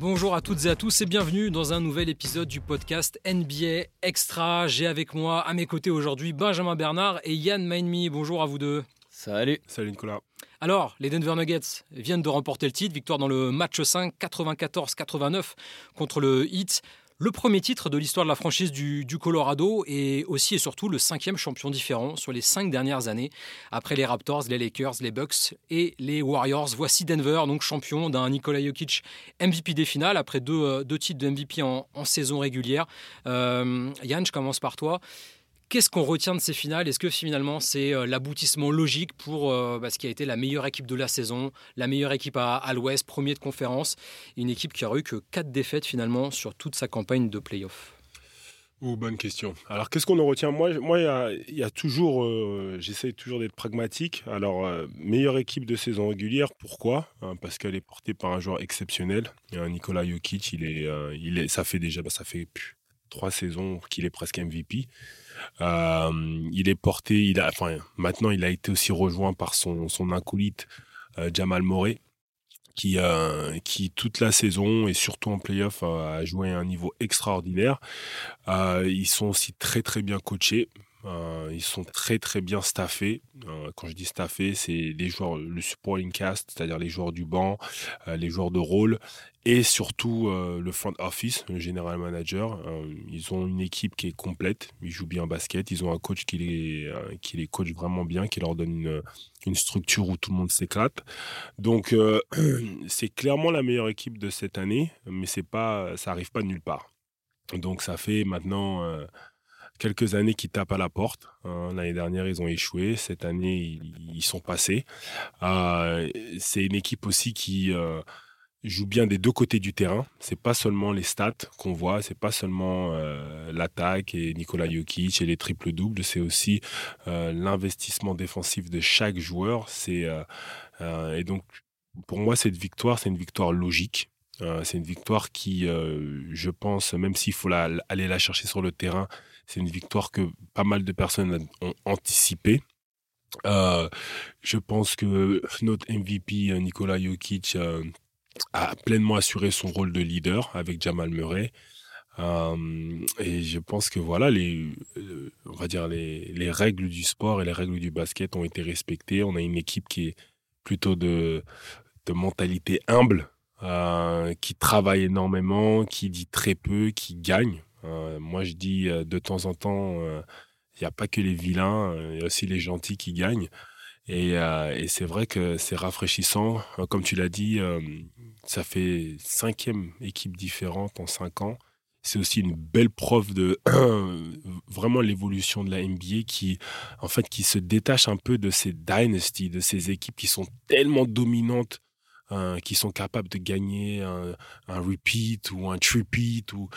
Bonjour à toutes et à tous et bienvenue dans un nouvel épisode du podcast NBA Extra. J'ai avec moi à mes côtés aujourd'hui Benjamin Bernard et Yann Mainmi. Bonjour à vous deux. Salut. Salut Nicolas. Alors, les Denver Nuggets viennent de remporter le titre, victoire dans le match 5, 94-89 contre le Heat. Le premier titre de l'histoire de la franchise du, Colorado et aussi et surtout le cinquième champion différent sur les cinq dernières années. Après les Raptors, les Lakers, les Bucks et les Warriors, voici Denver, donc champion d'un Nikola Jokic MVP des finales après deux, euh, titres de MVP en, saison régulière. Euh, Yann, je commence par toi. Qu'est-ce qu'on retient de ces finales? Est-ce que finalement c'est euh, l'aboutissement logique pour euh, bah, ce qui a été la meilleure équipe de la saison, la meilleure équipe à, l'Ouest, premier de conférence, une équipe qui a eu que 4 défaites finalement sur toute sa campagne de playoff? Oh, bonne question. Alors, qu'est-ce qu'on en retient? Moi, il y, toujours, euh, toujours d'être pragmatique. Alors, meilleure équipe de saison régulière, pourquoi? Hein, Parce qu'elle est portée par un joueur exceptionnel. Nicolas Jokic, il est, il est, ça fait déjà, bah, ça fait trois saisons qu'il est presque MVP. Euh, il est porté, il a, enfin, maintenant il a été aussi rejoint par son, son acolyte euh, Jamal Morey, qui, euh, qui toute la saison et surtout en playoff a joué à un niveau extraordinaire. ils sont aussi très très bien coachés. Ils sont très très bien staffés. quand je dis staffés, c'est les joueurs, le supporting cast, c'est-à-dire les joueurs du banc, les joueurs de rôle, et surtout euh, le front office, le general manager. Euh, ils ont une équipe qui est complète, ils jouent bien basket, ils ont un coach qui les, euh, qui les coach vraiment bien, qui leur donne une, une structure où tout le monde s'éclate. Donc c'est clairement la meilleure équipe de cette année, mais c'est pas, ça arrive pas de nulle part. Donc ça fait maintenant quelques années qu'ils tapent à la porte. Hein. L'année dernière, ils ont échoué. Cette année, ils, sont passés. c'est une équipe aussi qui joue bien des deux côtés du terrain. C'est pas seulement les stats qu'on voit, c'est pas seulement euh, l'attaque et Nikola Jokic et les triples doubles, c'est aussi euh, l'investissement défensif de chaque joueur. C'est euh, et donc pour moi cette victoire, c'est une victoire logique. c'est une victoire qui, je pense, même s'il faut aller la chercher sur le terrain, c'est une victoire que pas mal de personnes ont anticipée. je pense que notre MVP, Nikola Jokic, a pleinement assuré son rôle de leader avec Jamal Murray. Euh, et je pense que voilà, les, euh, règles du sport et les règles du basket ont été respectées. On a une équipe qui est plutôt de, mentalité humble, euh, qui travaille énormément, qui dit très peu, qui gagne. Moi, je dis de temps en temps, il n'y a pas que les vilains, il y a aussi les gentils qui gagnent. Et, et c'est vrai que c'est rafraîchissant. Comme tu l'as dit, ça fait cinquième équipe différente en cinq ans. C'est aussi une belle preuve de vraiment l'évolution de la NBA qui, en fait, qui se détache un peu de ces dynasties, de ces équipes qui sont tellement dominantes, hein, qui sont capables de gagner un, repeat ou un tripeat. Ou,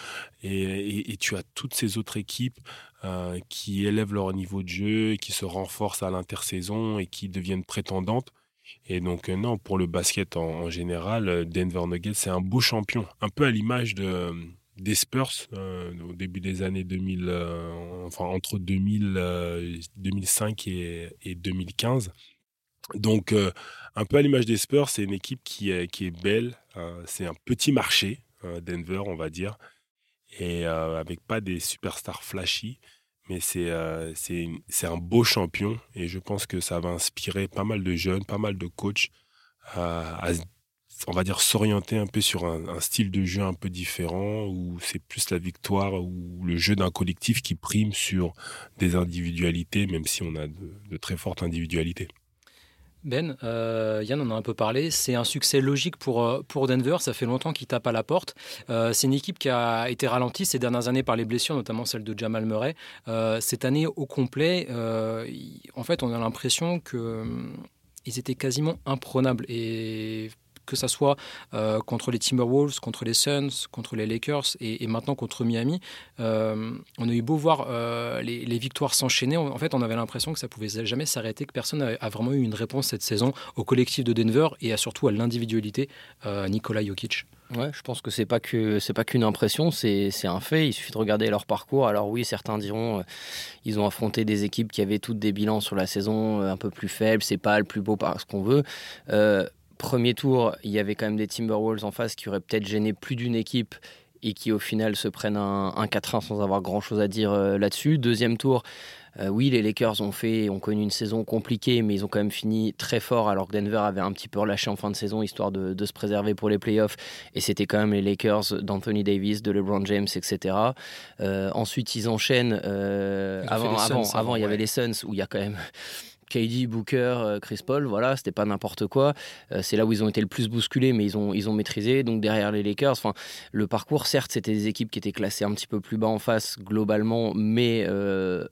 et, tu as toutes ces autres équipes euh, qui élèvent leur niveau de jeu, qui se renforcent à l'intersaison et qui deviennent prétendantes. Et donc, euh, non, pour le basket en, général, euh, Denver Nuggets, c'est un beau champion. Un peu à l'image de, euh, des Spurs au début des années 2000, enfin entre 2000, 2005 et, 2015. Donc, un peu à l'image des Spurs, c'est une équipe qui est, belle. c'est un petit marché, Denver, on va dire, et avec pas des superstars flashy mais euh, c'est c'est un beau champion et je pense que ça va inspirer pas mal de jeunes, pas mal de coachs à, on va dire, s'orienter un peu sur un, style de jeu un peu différent où c'est plus la victoire ou le jeu d'un collectif qui prime sur des individualités, même si on a de très fortes individualités. Ben, euh, Yann en a un peu parlé, c'est un succès logique pour, euh, Denver, ça fait longtemps qu'il tape à la porte. Euh, c'est une équipe qui a été ralentie ces dernières années par les blessures, notamment celle de Jamal Murray. cette année au complet, en fait, on a l'impression qu'ils étaient quasiment imprenables. Et que ça soit euh, contre les Timberwolves, contre les Suns, contre les Lakers et, maintenant contre Miami. Euh, on a eu beau voir euh, les, victoires s'enchaîner, en fait, on avait l'impression que ça pouvait jamais s'arrêter, que personne n'a vraiment eu une réponse cette saison au collectif de Denver et surtout à l'individualité Nikola Jokic. Ouais, je pense que c'est pas que c'est pas qu'une impression, c'est un fait. Il suffit de regarder leur parcours. Alors oui, certains diront ils ont affronté des équipes qui avaient toutes des bilans sur la saison un peu plus faibles. C'est pas le plus beau parce qu'on veut premier tour, il y avait quand même des Timberwolves en face qui auraient peut-être gêné plus d'une équipe et qui au final se prennent un, 4-1 sans avoir grand-chose à dire euh, là-dessus. Deuxième tour, euh, oui, les Lakers ont fait, ont connu une saison compliquée, mais ils ont quand même fini très fort alors que Denver avait un petit peu relâché en fin de saison histoire de, se préserver pour les playoffs. Et c'était quand même les Lakers d'Anthony Davis, de LeBron James, etc. Euh, ensuite, ils enchaînent. avant, avant, avant, il y avait les Suns où il y a quand même KD, Booker, euh, Chris Paul, voilà, c'était pas n'importe quoi. Euh, c'est là où ils ont été le plus bousculés, mais ils ont, maîtrisé. Donc derrière les Lakers, enfin, le parcours, certes, c'était des équipes qui étaient classées un petit peu plus bas en face globalement, mais euh,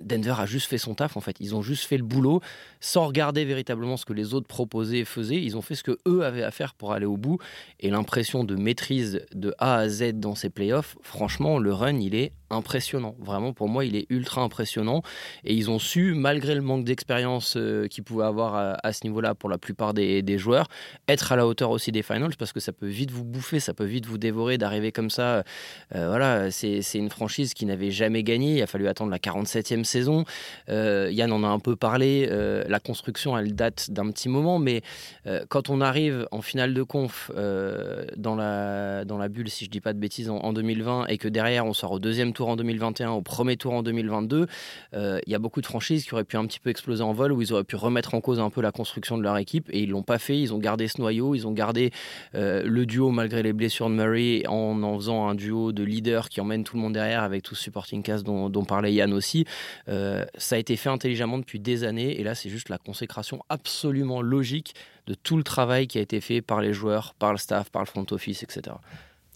Denver a juste fait son taf en fait. Ils ont juste fait le boulot sans regarder véritablement ce que les autres proposaient et faisaient. Ils ont fait ce que eux avaient à faire pour aller au bout. Et l'impression de maîtrise de A à Z dans ces playoffs, franchement, le run, il est impressionnant. Vraiment, pour moi, il est ultra impressionnant. Et ils ont su, malgré le manque d'expérience euh, qu'ils pouvaient avoir à, ce niveau-là pour la plupart des, joueurs, être à la hauteur aussi des finals parce que ça peut vite vous bouffer, ça peut vite vous dévorer d'arriver comme ça. Euh, voilà, c'est une franchise qui n'avait jamais gagné. Il a fallu attendre la 47e saison. Euh, Yann en a un peu parlé. la construction, elle date d'un petit moment, mais quand on arrive en finale de conf dans, la, dans la bulle, si je dis pas de bêtises, en, en 2020 et que derrière on sort au deuxième tour en 2021, au premier tour en 2022, euh, il y a beaucoup de franchises qui auraient pu un petit peu exploser en vol, où ils auraient pu remettre en cause un peu la construction de leur équipe, et ils l'ont pas fait. Ils ont gardé ce noyau, ils ont gardé euh, le duo malgré les blessures de Murray, en en faisant un duo de leaders qui emmène tout le monde derrière avec tout ce supporting cast dont, parlait Yann aussi. Euh, ça a été fait intelligemment depuis des années, et là c'est juste la consécration absolument logique de tout le travail qui a été fait par les joueurs, par le staff, par le front office, etc.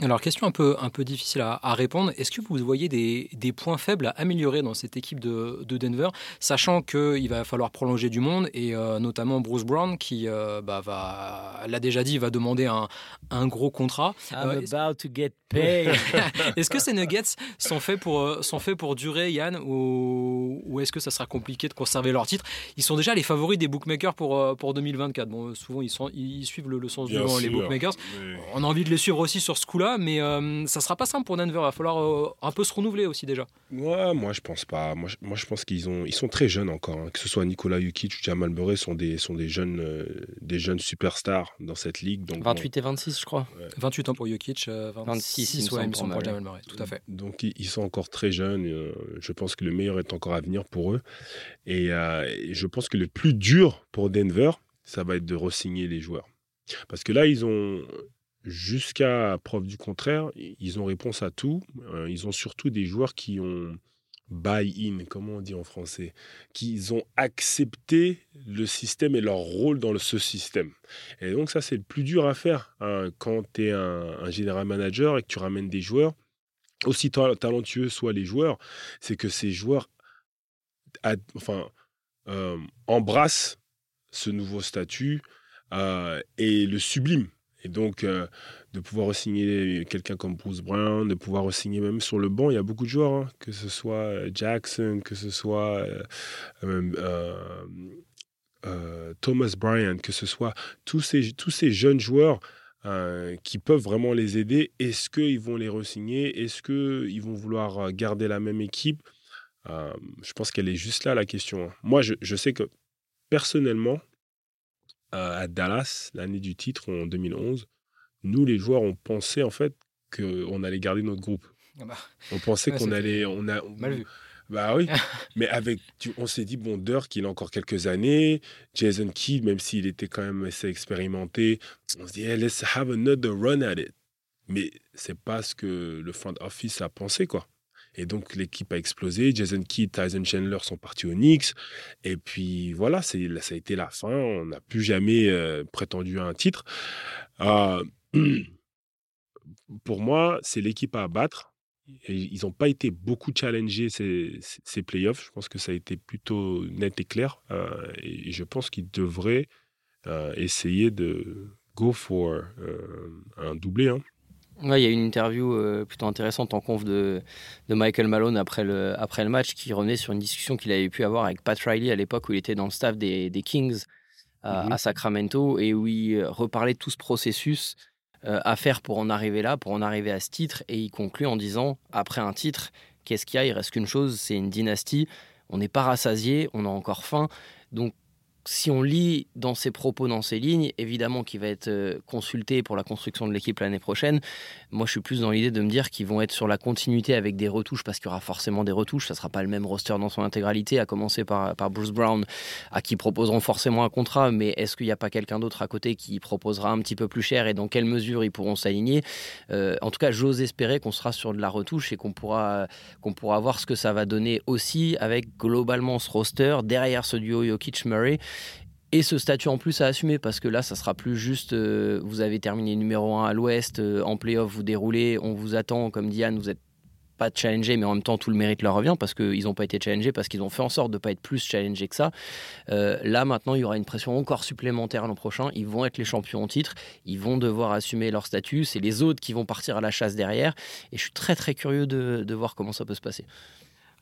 Alors, question un peu, un peu difficile à, répondre. Est-ce que vous voyez des, points faibles à améliorer dans cette équipe de, Denver, sachant qu'il va falloir prolonger du monde et euh, notamment Bruce Brown qui euh, bah, va, l'a déjà dit, va demander un, un gros contrat. I'm euh, about to get est-ce que ces Nuggets sont faits pour, euh, sont faits pour durer, Yann, ou, ou est-ce que ça sera compliqué de conserver leur titre? Ils sont déjà les favoris des bookmakers pour, euh, pour 2024. Bon, souvent, ils, sont, ils suivent le, sens du vent, les bookmakers. On a envie de les suivre aussi sur ce coup-là, mais euh, ça sera pas simple pour Denver. Il va falloir un peu se renouveler aussi déjà. Ouais, moi, je pense pas. Moi, je, moi, je pense qu'ils ont, ils sont très jeunes encore. Hein. Que ce soit Nicolas Jokic ou Jamal Murray sont des, sont des jeunes, des jeunes superstars dans cette ligue. Donc, 28 et 26, je crois. 28 ans pour Jokic, 26 tout à fait. Donc ils sont encore très jeunes. Euh, je pense que le meilleur est encore à venir pour eux. Euh, et, je pense que le plus dur pour Denver, ça va être de re-signer les joueurs. Parce que là, ils ont, jusqu'à preuve du contraire, ils ont réponse à tout. Euh, ils ont surtout des joueurs qui ont buy-in, comment on dit en français, qu'ils ont accepté le système et leur rôle dans ce système. Et donc ça, c'est le plus dur à faire hein, quand tu es un, général manager et que tu ramènes des joueurs, aussi talentueux soient les joueurs, c'est que ces joueurs euh, embrassent ce nouveau statut euh, et le subliment. Et donc, euh, de pouvoir signer quelqu'un comme Bruce Brown, de pouvoir signer même sur le banc, il y a beaucoup de joueurs, hein, que ce soit euh, Jackson, que ce soit euh, Thomas Bryant, que ce soit tous ces, tous ces jeunes joueurs qui peuvent vraiment les aider. Est-ce qu'ils vont les re-signer? Est-ce qu'ils vont vouloir garder la même équipe? Je pense qu'elle est juste là la question. Hein. Moi, je, je sais que personnellement, à Dallas, l'année du titre en 2011, nous, les joueurs, on pensait en fait qu'on allait garder notre groupe. Ah bah. On pensait qu'on allait. On a, Mal vu. Bah oui, mais avec, on s'est dit, bon, Dirk, il a encore quelques années. Jason Kidd, même s'il était quand même assez expérimenté, on se dit, let's have another run at it. Mais c'est pas ce que le front office a pensé, quoi. Et donc l'équipe a explosé. Jason Kidd, Tyson Chandler sont partis au Knicks. Et puis voilà, ça a été la fin. On n'a plus jamais euh, prétendu à un titre. Euh, pour moi, c'est l'équipe à abattre. ils n'ont pas été beaucoup challengés ces, ces, playoffs. Je pense que ça a été plutôt net et clair. Euh, et je pense qu'ils devraient essayer de go for un doublé. Hein il y a une interview euh, plutôt intéressante en conf de, de, Michael Malone après le, après le match qui revenait sur une discussion qu'il avait pu avoir avec Pat Riley à l'époque où il était dans le staff des, des Kings à, mhm. Sacramento et où il euh, reparlait de tout ce processus euh, à faire pour en arriver là, pour en arriver à ce titre. Et il conclut en disant après un titre, qu'est-ce qu'il y a? Il reste qu'une chose, c'est une dynastie. On n'est pas rassasié, on a encore faim. Donc si on lit dans ses propos, dans ses lignes, évidemment qu'il va être euh, consulté pour la construction de l'équipe l'année prochaine. Moi, je suis plus dans l'idée de me dire qu'ils vont être sur la continuité avec des retouches, parce qu'il y aura forcément des retouches. Ça ne sera pas le même roster dans son intégralité, à commencer par, Bruce Brown, à qui proposeront forcément un contrat. Mais est-ce qu'il n'y a pas quelqu'un d'autre à côté qui proposera un petit peu plus cher et dans quelle mesure ils pourront s'aligner? Euh, En tout cas, j'ose espérer qu'on sera sur de la retouche et qu'on pourra, qu'on pourra voir ce que ça va donner aussi avec globalement ce roster derrière ce duo Jokic-Murray et ce statut en plus à assumer parce que là, ça sera plus juste euh, vous avez terminé numéro 1 à l'ouest, euh, en playoff, vous déroulez, on vous attend, comme Diane, vous êtes pas challengé, mais en même temps tout le mérite leur revient parce qu'ils n'ont pas été challengés, parce qu'ils ont fait en sorte de ne pas être plus challengés que ça. Euh, là maintenant, il y aura une pression encore supplémentaire l'an prochain. Ils vont être les champions en titre, ils vont devoir assumer leur statut. C'est les autres qui vont partir à la chasse derrière. Et je suis très très curieux de, de voir comment ça peut se passer.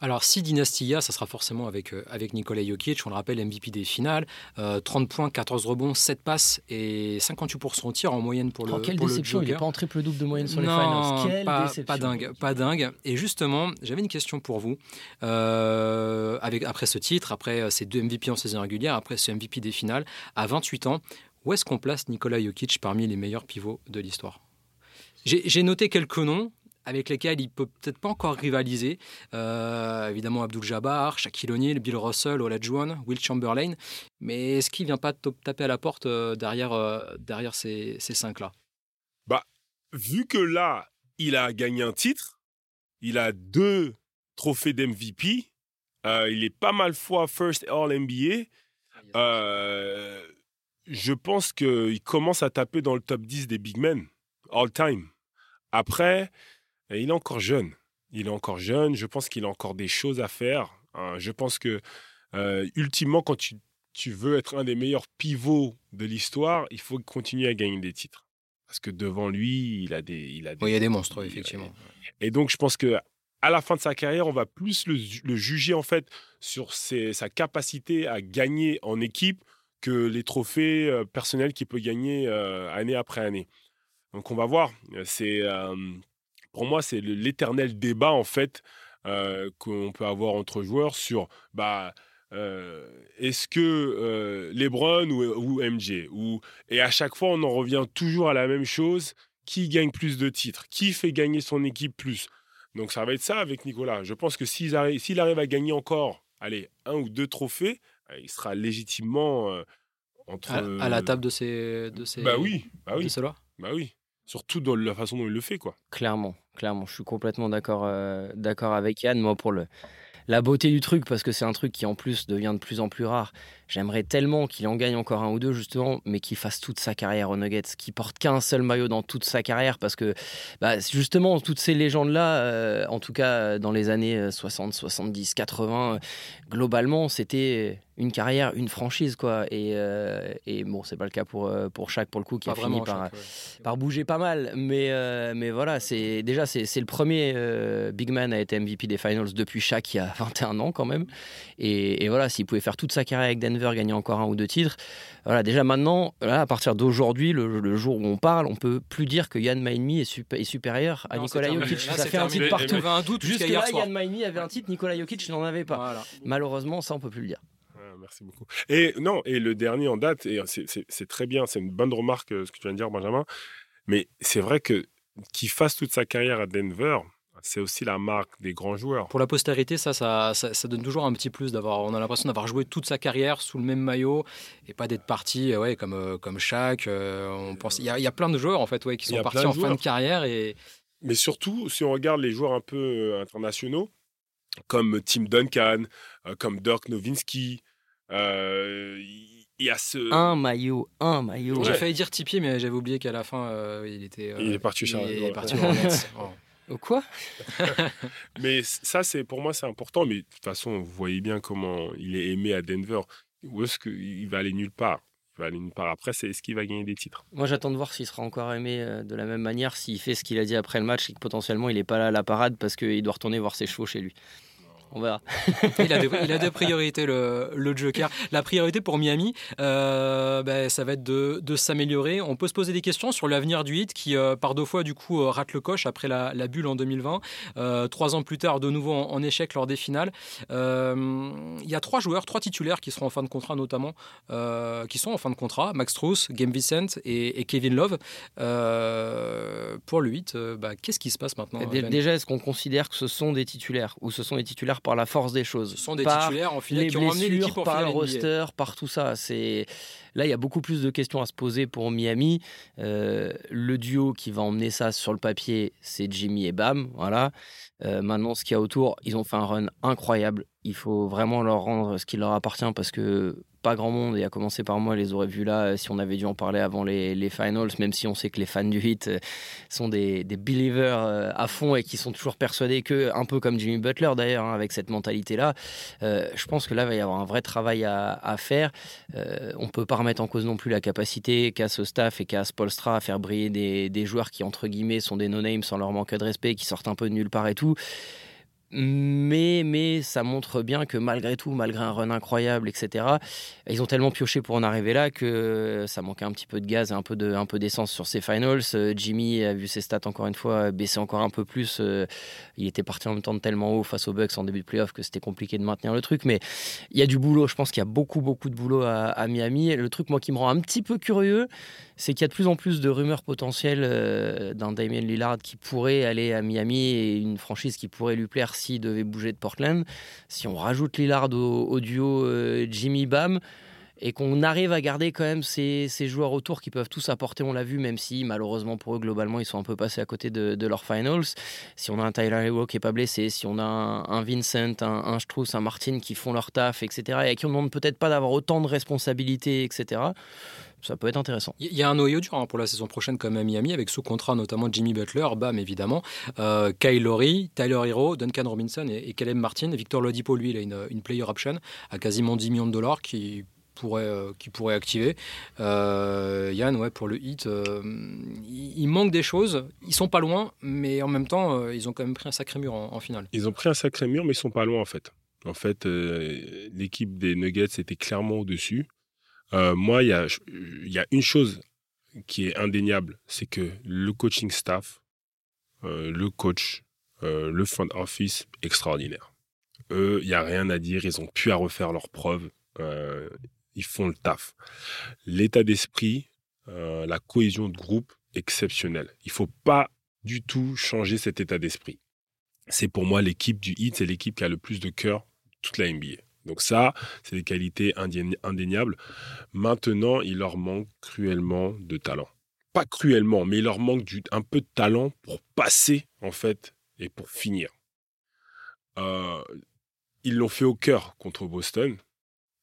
Alors, si Dynastia, ça sera forcément avec, euh, avec Nikola Jokic, on le rappelle, MVP des finales. 30 euh, points, 14 rebonds, 7 passes et 58% au tir en moyenne pour le oh, quelle déception, il n'est pas en triple-double de moyenne sur les finals. Quelle pas, déception. pas dingue, pas dingue. Et justement, j'avais une question pour vous. Euh, avec, après ce titre, après ces deux MVP en saison régulière, après ce MVP des finales, à 28 ans, où est-ce qu'on place Nikola Jokic parmi les meilleurs pivots de l'histoire? J'ai noté quelques noms avec lesquels il peut peut-être pas encore rivaliser. Euh, évidemment, Abdul Jabbar, Shaquille O'Neal, Bill Russell, Olajuwon, Will Chamberlain. Mais est-ce qu'il vient pas taper à la porte euh, derrière, euh, derrière ces, ces cinq-là? Bah, vu que là, il a gagné un titre, il a deux trophées d'MVP, il est pas mal fois First All NBA. je pense qu'il commence à taper dans le top 10 des big men, all time. Après, il est encore jeune. Il est encore jeune. Je pense qu'il a encore des choses à faire. Hein. Je pense que, euh, ultimement, quand tu, veux être un des meilleurs pivots de l'histoire, il faut continuer à gagner des titres. Parce que devant lui, il a des. Il a il y a des monstres, effectivement. Et donc, je pense que à la fin de sa carrière, on va plus le, juger en fait sur sa capacité à gagner en équipe que les trophées euh, personnels qu'il peut gagner euh, année après année. Donc on va voir. C'est pour moi, c'est l'éternel débat, en fait, euh, qu'on peut avoir entre joueurs sur bah, euh, est-ce que euh, LeBron ou, ou MJ ou, Et à chaque fois, on en revient toujours à la même chose qui gagne plus de titres? Qui fait gagner son équipe plus? Donc ça va être ça avec Nicolas. Je pense que s'il arrive, arrive, à gagner encore allez, un ou deux trophées, il sera légitimement entre. À, la table de ces. De ces bah oui, bah oui. De Bah oui. Surtout dans la façon dont il le fait, quoi. Clairement, clairement. Je suis complètement d'accord euh, d'accord avec Yann. Moi, pour le, la beauté du truc, parce que c'est un truc qui en plus devient de plus en plus rare. J'aimerais tellement qu'il en gagne encore un ou deux, justement, mais qu'il fasse toute sa carrière aux Nuggets, qu'il porte qu'un seul maillot dans toute sa carrière, parce que bah, justement, toutes ces légendes-là, euh, en tout cas dans les années 60, 70, 80, globalement, c'était une carrière, une franchise, quoi. Et, euh, et bon, c'est pas le cas pour, euh, pour chaque pour le coup, qui a fini par, par bouger pas mal. Mais, euh, mais voilà, c'est déjà, c'est le premier big man à être MVP des finals depuis Shaq il y a 21 ans, quand même. Et, et voilà, s'il pouvait faire toute sa carrière avec Denver, gagner encore un ou deux titres, voilà, déjà maintenant, là, à partir d'aujourd'hui, le, jour où on parle, on peut plus dire que Yann Maïmi est, est, supérieur à Nicolas Jokic. ça fait un titre partout. Jusque là, Yann Maïmi avait un titre, Nicolas Jokic n'en avait pas. Malheureusement, ça, on peut plus le dire merci beaucoup. Et non, et le dernier en date, et c'est très bien, c'est une bonne remarque euh, ce que tu viens de dire, Benjamin. Mais c'est vrai que qu'il fasse toute sa carrière à Denver, c'est aussi la marque des grands joueurs. Pour la postérité, ça, ça, ça, donne toujours un petit plus d'avoir. On a l'impression d'avoir joué toute sa carrière sous le même maillot et pas d'être parti, ouais, comme euh, comme Shaq. Euh, on pense, il y, a, plein de joueurs en fait, ouais, qui sont partis en fin de carrière et. Mais surtout, si on regarde les joueurs un peu internationaux, comme Tim Duncan, comme Dirk Nowitzki, euh, il y a ce. Un maillot, un maillot. J'ai failli dire Tipeee, mais j'avais oublié qu'à la fin, euh, il était. il est parti chez Il est parti Au quoi? Mais ça, c'est pour moi, c'est important. Mais de toute façon, vous voyez bien comment il est aimé à Denver. Où est-ce qu'il va aller nulle part? Il va aller nulle part. Après, c'est est-ce qu'il va gagner des titres? Moi, j'attends de voir s'il sera encore aimé euh, de la même manière, s'il fait ce qu'il a dit après le match et que potentiellement il n'est pas là à la parade parce qu'il doit retourner voir ses chevaux chez lui. On verra. il, a des, priorités, le, le, Joker. La priorité pour Miami, euh, ben, ça va être de, de s'améliorer. On peut se poser des questions sur l'avenir du hit qui, euh, par deux fois, du coup, euh, rate le coche après la, la bulle en 2020. trois ans plus tard, de nouveau en, échec lors des finales. Il y a trois joueurs, trois titulaires qui seront en fin de contrat, notamment, qui sont en fin de contrat Max Strauss, Game Vicent et, Kevin Love. pour le hit, bah, qu'est-ce qui se passe maintenant Déjà, est-ce qu'on considère que ce sont des titulaires ou ce sont des titulaires par la force des choses. Ce sont des titulaires en finale qui ont en par le roster, par tout ça. C'est là, il y a beaucoup plus de questions à se poser pour Miami. Euh, le duo qui va emmener ça sur le papier, c'est Jimmy et Bam. Voilà. Euh, maintenant, ce qu'il y a autour, ils ont fait un run incroyable. Il faut vraiment leur rendre ce qui leur appartient parce que pas grand monde, et à commencer par moi, les aurait vus là euh, si on avait dû en parler avant les, les finals, même si on sait que les fans du hit euh, sont des, des believers euh, à fond et qui sont toujours persuadés que, un peu comme Jimmy Butler d'ailleurs, hein, avec cette mentalité-là, je pense que là, va y avoir un vrai travail à, à faire. on peut pas remettre en cause non plus la capacité qu'a ce staff et qu'a Spolstra à faire briller des, des joueurs qui, entre guillemets, sont des no-names sans leur manque de respect, qui sortent un peu de nulle part et tout. Mais, mais ça montre bien que malgré tout, malgré un run incroyable, etc., ils ont tellement pioché pour en arriver là que ça manquait un petit peu de gaz et un peu, de, un peu d'essence sur ces finals. Euh, Jimmy a vu ses stats encore une fois baisser encore un peu plus. Euh, il était parti en même temps de tellement haut face aux Bucks en début de playoff que c'était compliqué de maintenir le truc. Mais il y a du boulot. Je pense qu'il y a beaucoup, beaucoup de boulot à, Miami. Le truc, moi, qui me rend un petit peu curieux, c'est qu'il y a de plus en plus de rumeurs potentielles euh, d'un Damien Lillard qui pourrait aller à Miami et une franchise qui pourrait lui plaire devait bouger de Portland. Si on rajoute Lillard au, duo euh, Jimmy Bam et qu'on arrive à garder quand même ces, joueurs autour qui peuvent tous apporter, on l'a vu, même si malheureusement pour eux, globalement, ils sont un peu passés à côté de, leurs finals. Si on a un Tyler Hero qui n'est pas blessé, si on a un, Vincent, un, un un Martin qui font leur taf, etc., et qui ne demandent peut-être pas d'avoir autant de responsabilités, etc., ça peut être intéressant. Il y a un noyau dur hein, pour la saison prochaine comme à Miami, avec sous contrat notamment Jimmy Butler, Bam évidemment, euh, Kyle Lowry, Tyler Hero, Duncan Robinson et, et Martin. Victor Lodipo, lui, il a une, player option à quasiment 10 millions de dollars qui pourrait, euh, qui pourrait activer. Euh, Yann, ouais, pour le hit, euh, il, manque des choses. Ils sont pas loin, mais en même temps, ils ont quand même pris un sacré mur en, finale. Ils ont pris un sacré mur, mais ils sont pas loin en fait. En fait, l'équipe des Nuggets était clairement au-dessus. Moi, il y a, une chose qui est indéniable, c'est que le coaching staff, le coach, le front office, extraordinaire. Eux, il n'y a rien à dire, ils ont pu à refaire leurs preuves, ils font le taf. L'état d'esprit, la cohésion de groupe, exceptionnelle. Il ne faut pas du tout changer cet état d'esprit. C'est pour moi l'équipe du HIT, c'est l'équipe qui a le plus de cœur toute la NBA. Donc ça, c'est des qualités indéniables. Maintenant, il leur manque cruellement de talent. Pas cruellement, mais il leur manque un peu de talent pour passer, en fait, et pour finir. Euh, ils l'ont fait au cœur contre Boston,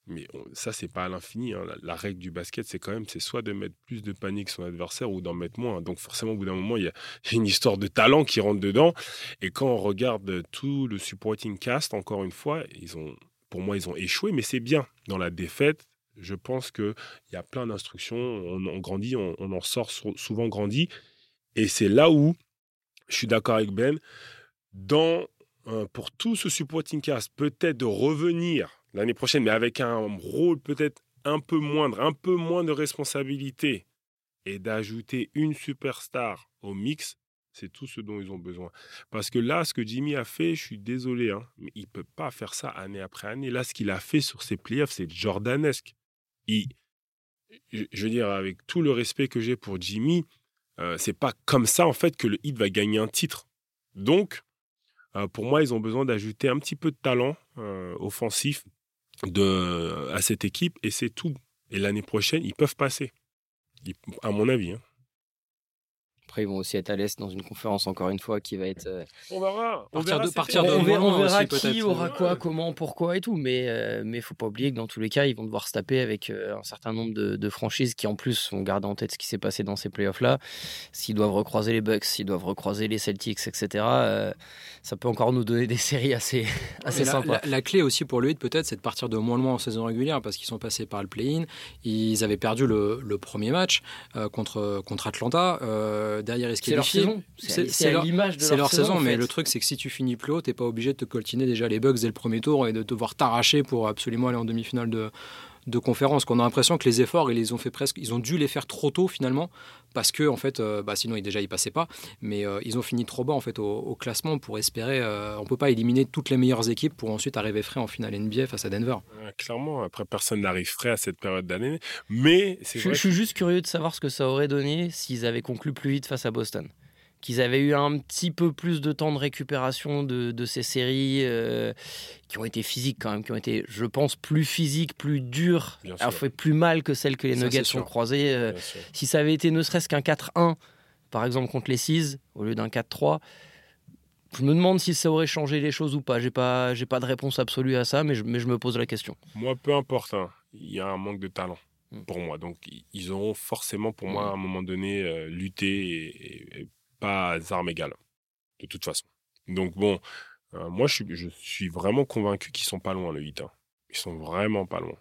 mais ça, c'est pas à l'infini. Hein. La, règle du basket, c'est quand même, c'est soit de mettre plus de panique son adversaire ou d'en mettre moins. Donc forcément, au bout d'un moment, il y, a, une histoire de talent qui rentre dedans. Et quand on regarde tout le supporting cast, encore une fois, ils ont pour moi, ils ont échoué, mais c'est bien. Dans la défaite, je pense qu'il y a plein d'instructions. On, grandit, on, en sort souvent grandi. Et c'est là où je suis d'accord avec Ben. Dans, euh, pour tout ce supporting cast, peut-être de revenir l'année prochaine, mais avec un rôle peut-être un peu moindre, un peu moins de responsabilité, et d'ajouter une superstar au mix, c'est tout ce dont ils ont besoin. Parce que là, ce que Jimmy a fait, je suis désolé, hein, mais il ne peut pas faire ça année après année. Là, ce qu'il a fait sur ses playoffs, c'est jordanesque. Je veux dire, avec tout le respect que j'ai pour Jimmy, euh, c'est pas comme ça, en fait, que le Heat va gagner un titre. Donc, euh, pour moi, ils ont besoin d'ajouter un petit peu de talent euh, offensif de, à cette équipe, et c'est tout. Et l'année prochaine, ils peuvent passer, à mon avis. Hein ils vont aussi être à l'Est dans une conférence, encore une fois, qui va être. Euh, on verra. On verra, de, partir de on, verra, qui aura quoi, comment, pourquoi et tout. Mais il euh, mais faut pas oublier que dans tous les cas, ils vont devoir se taper avec euh, un certain nombre de, franchises qui, en plus, vont garder en tête ce qui s'est passé dans ces playoffs-là. S'ils doivent recroiser les Bucks, s'ils doivent recroiser les Celtics, etc., ça peut encore nous donner des séries assez, assez sympas. La, clé aussi pour lui, peut-être, c'est de partir de moins loin en saison régulière parce qu'ils sont passés par le play-in. Ils avaient perdu le, premier match contre, contre Atlanta derrière C'est leur saison. C'est l'image de leur, C'est leur saison, mais fait. le truc, c'est que si tu finis plus haut, t'es pas obligé de te coltiner déjà les bugs dès le premier tour et de devoir t'arracher pour absolument aller en demi-finale de, de conférence. Qu'on a l'impression que les efforts, ils les ont fait presque, ils ont dû les faire trop tôt finalement, parce que en fait, euh, bah, sinon ils déjà ils passaient pas, mais euh, ils ont fini trop bas en fait au, au classement pour espérer. euh, on peut pas éliminer toutes les meilleures équipes pour ensuite arriver frais en finale NBA face à Denver. Ouais, clairement, après, personne n'arrive frais à cette période d'année. Mais c'est Je, vrai je suis juste curieux de savoir ce que ça aurait donné s'ils avaient conclu plus vite face à Boston. Qu'ils avaient eu un petit peu plus de temps de récupération de, de ces séries euh, qui ont été physiques quand même, qui ont été, je pense, plus physiques, plus dures, sûr. fait plus mal que celles que les Ça, Nuggets ont croisées. euh, si ça avait été ne serait-ce qu'un 4-1, par exemple contre les 6, au lieu d'un 4-3, je me demande si ça aurait changé les choses ou pas. J'ai pas, j'ai pas de réponse absolue à ça, mais je, mais je me pose la question. Moi, peu importe, hein, il y a un manque de talent Mm. pour moi. Donc, ils auront forcément, pour moi, Mm. à un moment donné, euh, lutté et, et- et pas armes égales, de toute façon. Donc, bon, euh, moi, je suis, vraiment convaincu qu'ils sont pas loin, le 8. hein. Ils sont vraiment pas loin.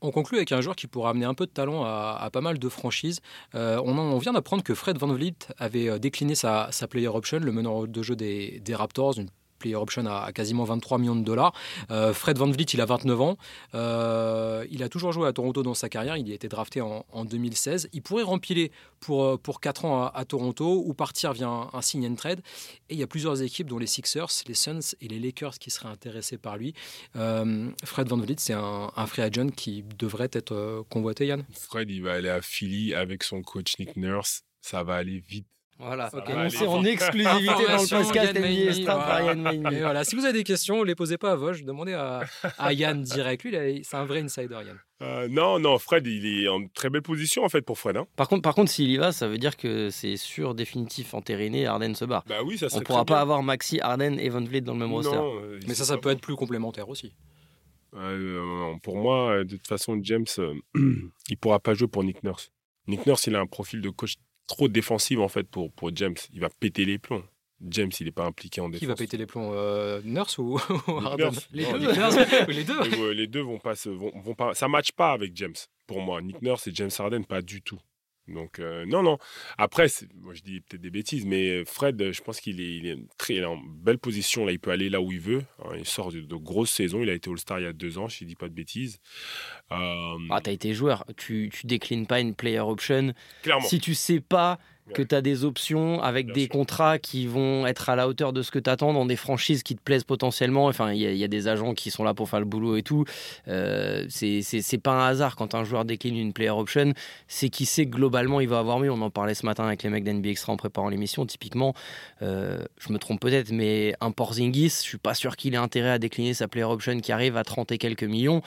On conclut avec un joueur qui pourra amener un peu de talent à, pas mal de franchises. Euh, on, en- vient d'apprendre que Fred Van Vliet avait euh, décliné sa, sa player option, le meneur de jeu des, des Raptors, une player option à, quasiment 23 millions de dollars. Euh, Fred Van Vliet, il a 29 ans. Euh, il a toujours joué à Toronto dans sa carrière. Il y a été drafté en, en 2016. Il pourrait rempiler pour, euh, pour 4 ans à, Toronto ou partir via un, sign and trade. Et il y a plusieurs équipes, dont les Sixers, les Suns et les Lakers, qui seraient intéressés par lui. Fred Van Vliet, c'est un, un free agent qui devrait être convoité, Yann. Fred, il va aller à Philly avec son coach Nick Nurse. Ça va aller vite. Voilà, Ça va aller. en exclusivité dans le podcast NBA par voilà. Yann si vous avez des questions, ne les posez pas à Vosges, demandez à, à Yann direct. Lui, c'est un vrai insider, Yann. Euh, non, non, Fred, il est en très belle position, en fait, pour Fred. hein. Par contre, par contre, s'il y va, ça veut dire que c'est sûr, définitif, entériné, Harden se barre. Bah oui, ça On pourra pas bien. avoir Maxi, Harden et Van Vliet dans le même roster. Non, euh, Mais ça, ça peut être plus complémentaire aussi. Euh, pour moi, de toute façon, James, euh, il pourra pas jouer pour Nick Nurse. Nick Nurse, il a un profil de coach trop défensif en fait pour, pour James. Il va péter les plombs. James, il n'est pas impliqué en défense. Qui va péter les plombs euh, Nurse ou, Harden? Les les deux. Les deux vont pas se, vont, vont pas, ça matche pas avec James. Pour moi, Nick Nurse et James Harden, pas du tout. Donc euh, non, non. Après, moi je dis peut-être des bêtises, mais Fred, je pense qu'il est, il est très, il est en belle position. Là, il peut aller là où il veut. hein. il sort de, de grosses saisons. Il a été All-Star il y a deux ans, je ne dis pas de bêtises. Euh, Ah, t'as été joueur, tu, tu déclines pas une player option. clairement. Si tu sais pas que tu as des options avec des contrats qui vont être à la hauteur de ce que tu attends dans des franchises qui te plaisent potentiellement. Enfin, il y, a- il y a des agents qui sont là pour faire le boulot et tout. Euh, c'est pas un hasard quand un joueur décline une player option, c'est qu'il sait que globalement il va avoir mieux. On en parlait ce matin avec les mecs d'NB Extra en préparant l'émission. Typiquement, euh, je me trompe peut-être, mais un Porzingis, je suis pas sûr qu'il ait intérêt à décliner sa player option qui arrive à 30 et quelques millions.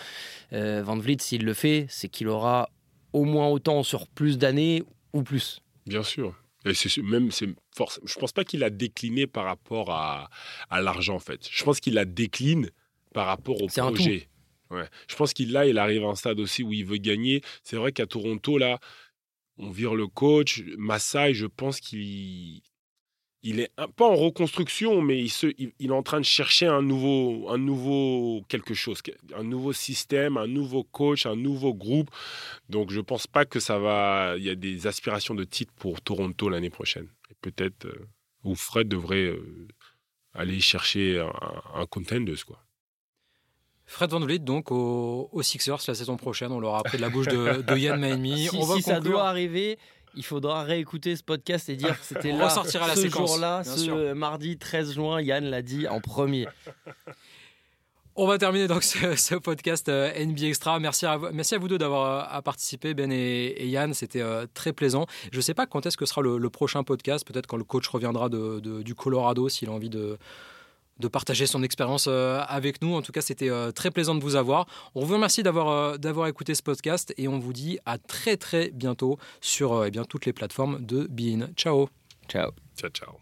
Euh, Van Vliet, s'il le fait, c'est qu'il aura au moins autant sur plus d'années ou plus. Bien sûr. Et même c'est force. Je pense pas qu'il a décliné par rapport à, à l'argent en fait. Je pense qu'il la décline par rapport au projet. Ouais. Je pense qu'il là, il arrive à un stade aussi où il veut gagner. C'est vrai qu'à Toronto là, on vire le coach. Massai, je pense qu'il il est un, pas en reconstruction, mais il, se, il, il est en train de chercher un nouveau, un nouveau quelque chose, un nouveau système, un nouveau coach, un nouveau groupe. Donc je pense pas que ça va. Il y a des aspirations de titre pour Toronto l'année prochaine. Et peut-être euh, où Fred devrait euh, aller chercher un, un contenders quoi. Fred Van Vliet, donc, aux, aux Sixers la saison prochaine. On l'aura appris de la bouche de, de Yann Maimi. Si, on va si ça doit arriver, il faudra réécouter ce podcast et dire que c'était là, ressortira la ce séquence, jour-là, bien ce sûr. mardi 13 juin. Yann l'a dit en premier. On va terminer donc ce, ce podcast euh, NBA Extra. Merci à, vous- merci à vous deux d'avoir euh, à participé, Ben et, et Yann. C'était euh, très plaisant. Je ne sais pas quand est-ce que sera le, le prochain podcast. Peut-être quand le coach reviendra de, de- du Colorado, s'il a envie de, de partager son expérience euh, avec nous. En tout cas, c'était euh, très plaisant de vous avoir. On vous remercie euh, d'avoir écouté ce podcast et on vous dit à très très bientôt sur eh toutes les plateformes de Bean. Ciao. Ciao. Ciao, ciao.